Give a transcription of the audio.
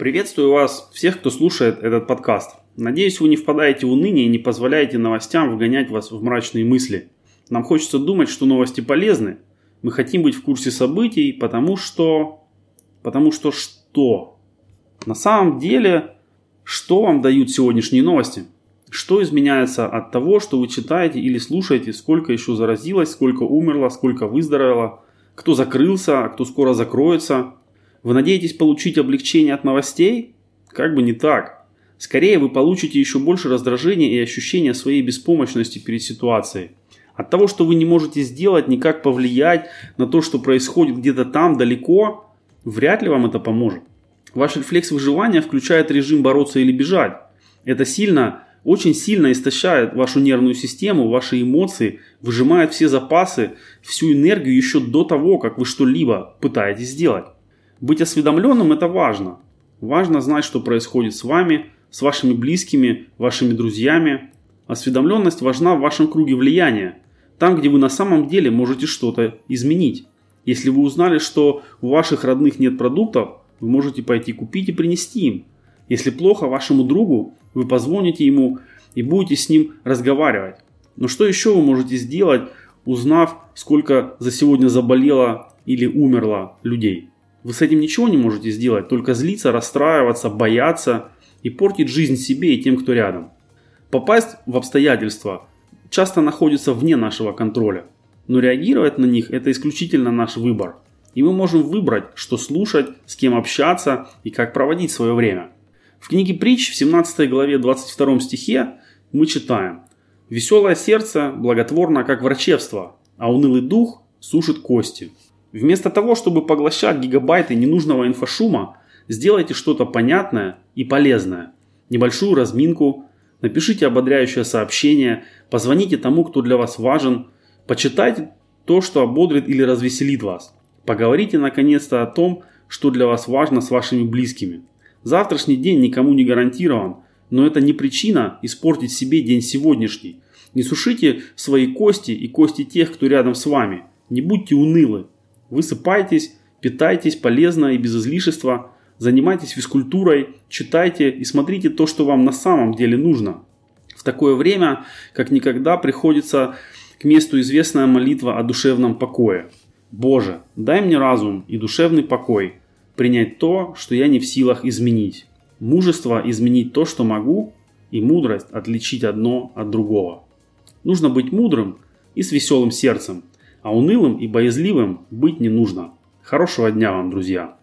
Приветствую вас, всех, кто слушает этот подкаст. Надеюсь, вы не впадаете в уныние и не позволяете новостям вгонять вас в мрачные мысли. Нам хочется думать, что новости полезны. Мы хотим быть в курсе событий, потому что... Потому что что? На самом деле, что вам дают сегодняшние новости? Что изменяется от того, что вы читаете или слушаете, сколько еще заразилось, сколько умерло, сколько выздоровело, кто закрылся, а кто скоро закроется – вы надеетесь получить облегчение от новостей? Как бы не так. Скорее вы получите еще больше раздражения и ощущения своей беспомощности перед ситуацией. От того, что вы не можете сделать, никак повлиять на то, что происходит где-то там, далеко, вряд ли вам это поможет. Ваш рефлекс выживания включает режим бороться или бежать. Это сильно, очень сильно истощает вашу нервную систему, ваши эмоции, выжимает все запасы, всю энергию еще до того, как вы что-либо пытаетесь сделать. Быть осведомленным это важно. Важно знать, что происходит с вами, с вашими близкими, вашими друзьями. Осведомленность важна в вашем круге влияния, там, где вы на самом деле можете что-то изменить. Если вы узнали, что у ваших родных нет продуктов, вы можете пойти купить и принести им. Если плохо вашему другу, вы позвоните ему и будете с ним разговаривать. Но что еще вы можете сделать, узнав, сколько за сегодня заболело или умерло людей? Вы с этим ничего не можете сделать, только злиться, расстраиваться, бояться и портить жизнь себе и тем, кто рядом. Попасть в обстоятельства часто находится вне нашего контроля, но реагировать на них это исключительно наш выбор. И мы можем выбрать, что слушать, с кем общаться и как проводить свое время. В книге Притч в 17 главе 22 стихе мы читаем «Веселое сердце благотворно, как врачевство, а унылый дух сушит кости». Вместо того, чтобы поглощать гигабайты ненужного инфошума, сделайте что-то понятное и полезное. Небольшую разминку, напишите ободряющее сообщение, позвоните тому, кто для вас важен, почитайте то, что ободрит или развеселит вас. Поговорите наконец-то о том, что для вас важно с вашими близкими. Завтрашний день никому не гарантирован, но это не причина испортить себе день сегодняшний. Не сушите свои кости и кости тех, кто рядом с вами. Не будьте унылы. Высыпайтесь, питайтесь полезно и без излишества, занимайтесь физкультурой, читайте и смотрите то, что вам на самом деле нужно. В такое время, как никогда, приходится к месту известная молитва о душевном покое. Боже, дай мне разум и душевный покой, принять то, что я не в силах изменить. Мужество изменить то, что могу, и мудрость отличить одно от другого. Нужно быть мудрым и с веселым сердцем, а унылым и боязливым быть не нужно. Хорошего дня вам, друзья!